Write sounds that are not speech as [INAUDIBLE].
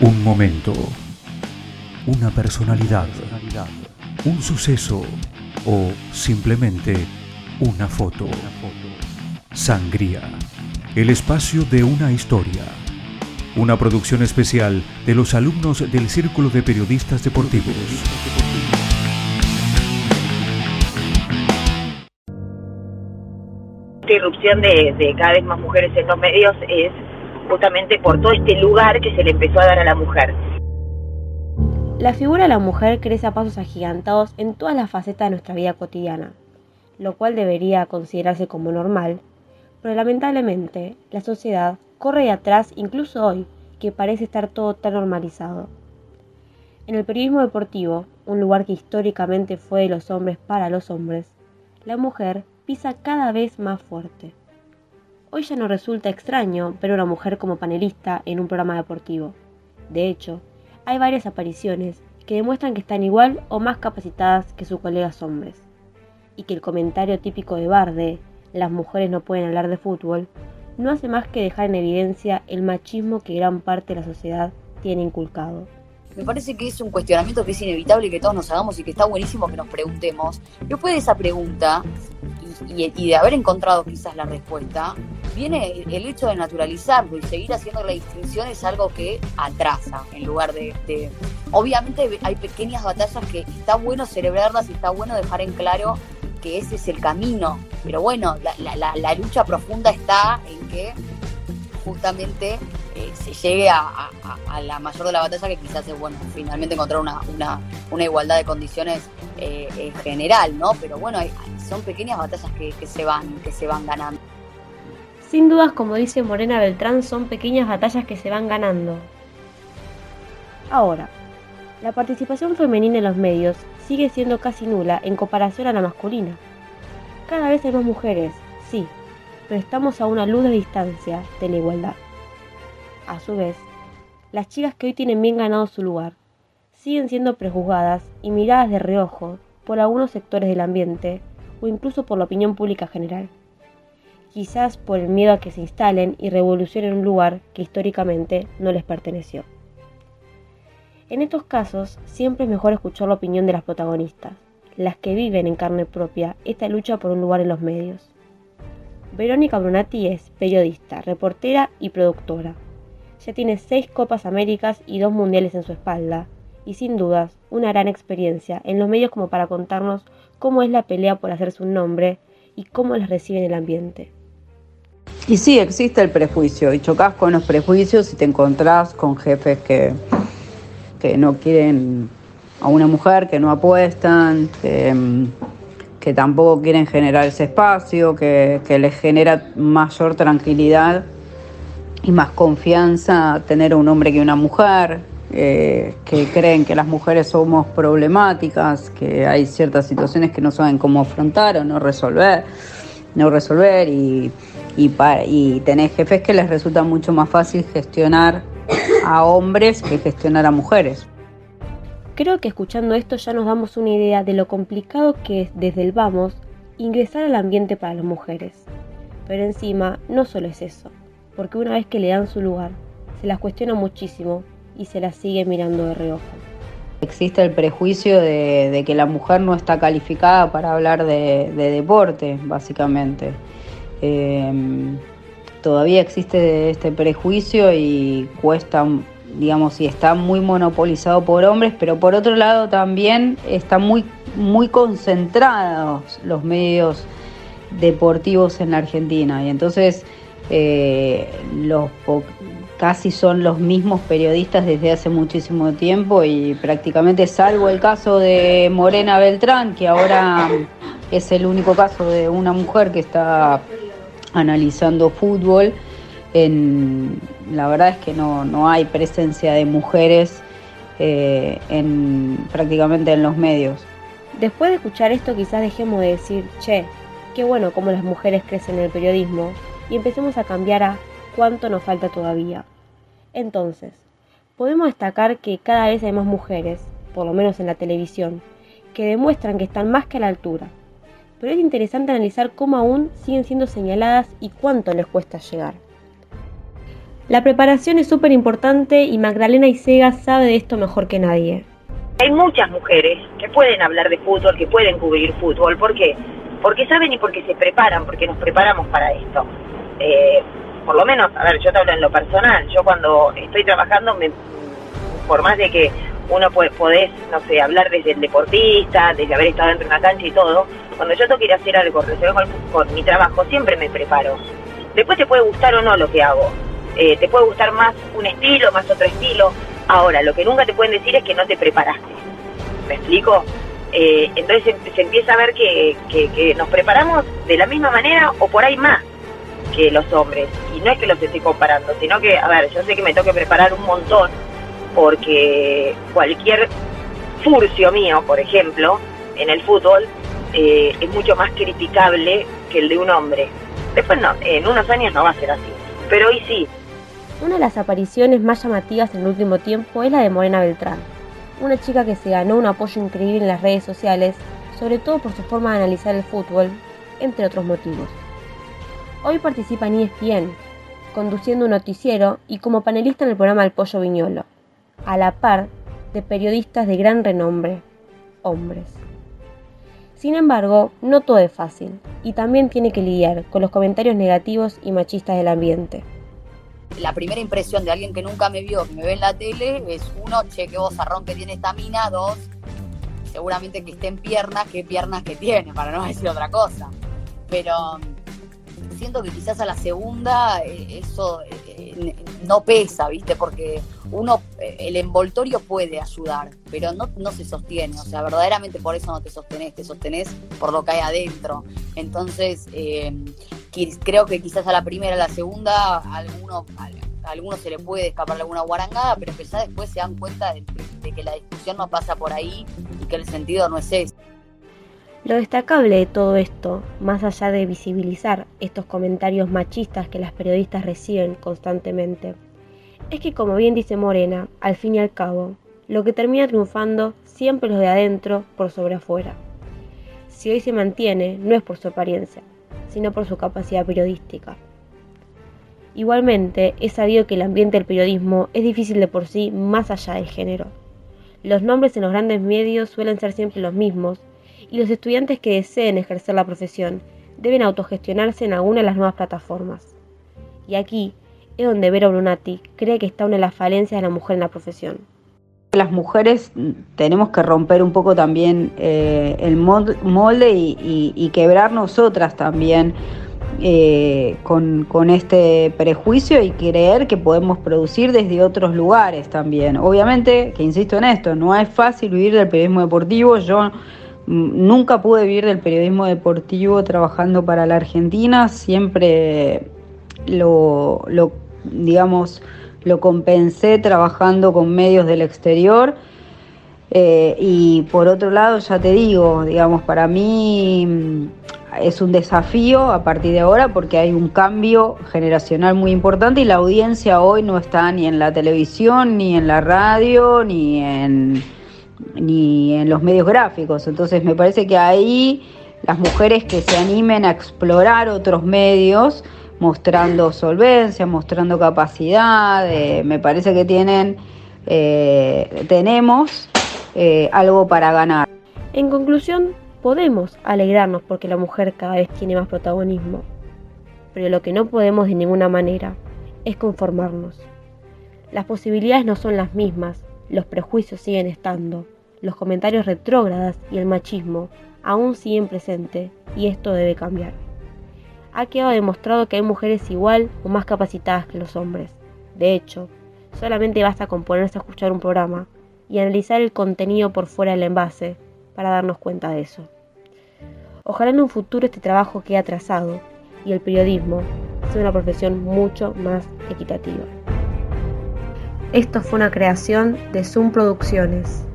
Un momento, una personalidad, un suceso o simplemente una foto. Sangría, el espacio de una historia. Una producción especial de los alumnos del Círculo de Periodistas Deportivos. Esta irrupción de, de cada vez más mujeres en los medios es justamente por todo este lugar que se le empezó a dar a la mujer. La figura de la mujer crece a pasos agigantados en todas las facetas de nuestra vida cotidiana, lo cual debería considerarse como normal, pero lamentablemente la sociedad corre de atrás incluso hoy, que parece estar todo tan normalizado. En el periodismo deportivo, un lugar que históricamente fue de los hombres para los hombres, la mujer pisa cada vez más fuerte. Hoy ya no resulta extraño ver a una mujer como panelista en un programa deportivo. De hecho, hay varias apariciones que demuestran que están igual o más capacitadas que sus colegas hombres, y que el comentario típico de Barde, las mujeres no pueden hablar de fútbol, no hace más que dejar en evidencia el machismo que gran parte de la sociedad tiene inculcado. Me parece que es un cuestionamiento que es inevitable que todos nos hagamos y que está buenísimo que nos preguntemos. Después de esa pregunta y, y de haber encontrado quizás la respuesta, viene el hecho de naturalizarlo y seguir haciendo la distinción es algo que atrasa en lugar de, Obviamente hay pequeñas batallas que está bueno celebrarlas y está bueno dejar en claro que ese es el camino, pero bueno, la, lucha profunda está en que justamente eh, se llegue a, la mayor de la batalla que quizás es bueno finalmente encontrar una, una, igualdad de condiciones eh, eh, general, ¿no? Pero bueno, son pequeñas batallas que, que, se van, que se van ganando. Sin dudas, como dice Morena Beltrán, son pequeñas batallas que se van ganando. Ahora, la participación femenina en los medios sigue siendo casi nula en comparación a la masculina. Cada vez hay más mujeres, sí, pero estamos a una luz de distancia de la igualdad. A su vez, las chicas que hoy tienen bien ganado su lugar siguen siendo prejuzgadas y miradas de reojo por algunos sectores del ambiente o incluso por la opinión pública general quizás por el miedo a que se instalen y revolucionen un lugar que históricamente no les perteneció. En estos casos, siempre es mejor escuchar la opinión de las protagonistas, las que viven en carne propia esta lucha por un lugar en los medios. Verónica Brunati es periodista, reportera y productora. Ya tiene seis Copas Américas y dos Mundiales en su espalda, y sin dudas una gran experiencia en los medios como para contarnos cómo es la pelea por hacerse un nombre y cómo las recibe en el ambiente. Y sí, existe el prejuicio y chocas con los prejuicios y te encontrás con jefes que, que no quieren a una mujer, que no apuestan, que, tampoco quieren generar ese espacio, que, les genera mayor tranquilidad y más confianza tener un hombre que una mujer, eh, que creen que las mujeres somos problemáticas, que hay ciertas situaciones que no saben cómo afrontar o no resolver, no resolver y y, y jefes que les resulta mucho más fácil gestionar a hombres que gestionar a mujeres. Creo que escuchando esto ya nos damos una idea de lo complicado que es desde el vamos ingresar al ambiente para las mujeres. Pero encima no solo es eso, porque una vez que le dan su lugar, se las cuestiona muchísimo y se las sigue mirando de reojo. Existe el prejuicio de, que la mujer no está calificada para hablar de deporte, básicamente. Em, todavía existe este prejuicio y cuesta, digamos, y está muy monopolizado por hombres, pero por otro lado también están muy, muy concentrados los medios deportivos en la Argentina. Y entonces eh, los casi son los mismos periodistas desde hace muchísimo tiempo y prácticamente salvo el caso de Morena Beltrán, que ahora es el único caso de una mujer que está analizando fútbol, en, la verdad es que no, hay presencia de mujeres eh, en, prácticamente en los medios. Después de escuchar esto quizás dejemos de decir, che, qué bueno cómo las mujeres crecen en el periodismo y empecemos a cambiar a cuánto nos falta todavía. Entonces, podemos destacar que cada vez hay más mujeres, por lo menos en la televisión, que demuestran que están más que a la altura, pero es interesante analizar cómo aún siguen siendo señaladas y cuánto les cuesta llegar. La preparación es súper importante y Magdalena Isega sabe de esto mejor que nadie. Hay muchas mujeres que pueden hablar de fútbol, que pueden cubrir fútbol. ¿Por qué? Porque saben y porque se preparan, porque nos preparamos para esto. Eh, por lo menos, a ver, yo te hablo en lo personal. Yo cuando estoy trabajando, me, por más de que uno puede, podés, no sé, hablar desde el deportista, desde haber estado dentro de una cancha y todo, cuando yo tengo que ir a hacer algo relacionado con, con mi trabajo, siempre me preparo. Después te puede gustar o no lo que hago eh, te puede gustar más un estilo, más otro estilo. Ahora, lo que nunca te pueden decir es que no te preparaste. ¿Me explico? Eh, entonces se, empieza a ver que, que, nos preparamos de la misma manera o por ahí más que los hombres. Y no es que los estoy comparando, sino que, a ver, yo sé que me tengo preparar un montón porque cualquier furcio mío, por ejemplo, en el fútbol, eh, es mucho más criticable que el de un hombre. Después no, en unos años no va a ser así, pero hoy sí. Una de las apariciones más llamativas en el último tiempo es la de Morena Beltrán, una chica que se ganó un apoyo increíble en las redes sociales, sobre todo por su forma de analizar el fútbol, entre otros motivos. Hoy participa en ESPN, conduciendo un noticiero y como panelista en el programa El Pollo Viñolo, a la par de periodistas de gran renombre, hombres. Sin embargo, no todo es fácil, y también tiene que lidiar con los comentarios negativos y machistas del ambiente la primera impresión de alguien que nunca me vio, que me ve en la tele, es uno, che, qué bozarrón que tiene esta mina, dos, seguramente que esté en piernas, qué piernas que tiene, para no [LAUGHS] decir otra cosa. Pero mm, siento que quizás a la segunda eh, eso eh, no pesa, ¿viste? Porque uno, eh, el envoltorio puede ayudar, pero no, no se sostiene, o sea, verdaderamente por eso no te sostenés, te sostenés por lo que hay adentro. Entonces, creo que quizás a la primera, a la segunda, a alguno, se le puede escapar alguna guarangada, pero quizás después se dan cuenta de, que la discusión no pasa por ahí y que el sentido no es ese. Lo destacable de todo esto, más allá de visibilizar estos comentarios machistas que las periodistas reciben constantemente, es que como bien dice Morena, al fin y al cabo, lo que termina triunfando siempre los de adentro por sobre afuera. Si hoy se mantiene, no es por su apariencia, sino por su capacidad periodística. Igualmente, es sabido que el ambiente del periodismo es difícil de por sí más allá del género. Los nombres en los grandes medios suelen ser siempre los mismos, y los estudiantes que deseen ejercer la profesión deben autogestionarse en alguna de las nuevas plataformas. Y aquí es donde Vero Brunati cree que está una de las falencias de la mujer en la profesión. Las mujeres tenemos que romper un poco también eh, el molde y, quebrar nosotras también eh, con, este prejuicio y creer que podemos producir desde otros lugares también. Obviamente, que insisto en esto, no es fácil vivir del periodismo deportivo. Yo nunca pude vivir del periodismo deportivo trabajando para la Argentina, siempre lo digamos, lo compensé trabajando con medios del exterior. Eh, y por otro lado, ya te digo, digamos, para mí mm, es un desafío a partir de ahora porque hay un cambio generacional muy importante y la audiencia hoy no está ni en la televisión, ni en la radio, ni en, ni en los medios gráficos. Entonces me parece que ahí las mujeres que se animen a explorar otros medios, mostrando solvencia, mostrando capacidad. Eh, me parece que tienen, eh, tenemos eh, algo para ganar. En conclusión, podemos alegrarnos porque la mujer cada vez tiene más protagonismo, pero lo que no podemos de ninguna manera es conformarnos. Las posibilidades no son las mismas, los prejuicios siguen estando, los comentarios retrógradas y el machismo aún siguen presentes y esto debe cambiar ha quedado demostrado que hay mujeres igual o más capacitadas que los hombres. De hecho, solamente basta con ponerse a escuchar un programa y analizar el contenido por fuera del envase para darnos cuenta de eso. Ojalá en un futuro este trabajo quede atrasado y el periodismo sea una profesión mucho más equitativa. Esto fue una creación de Zoom Producciones.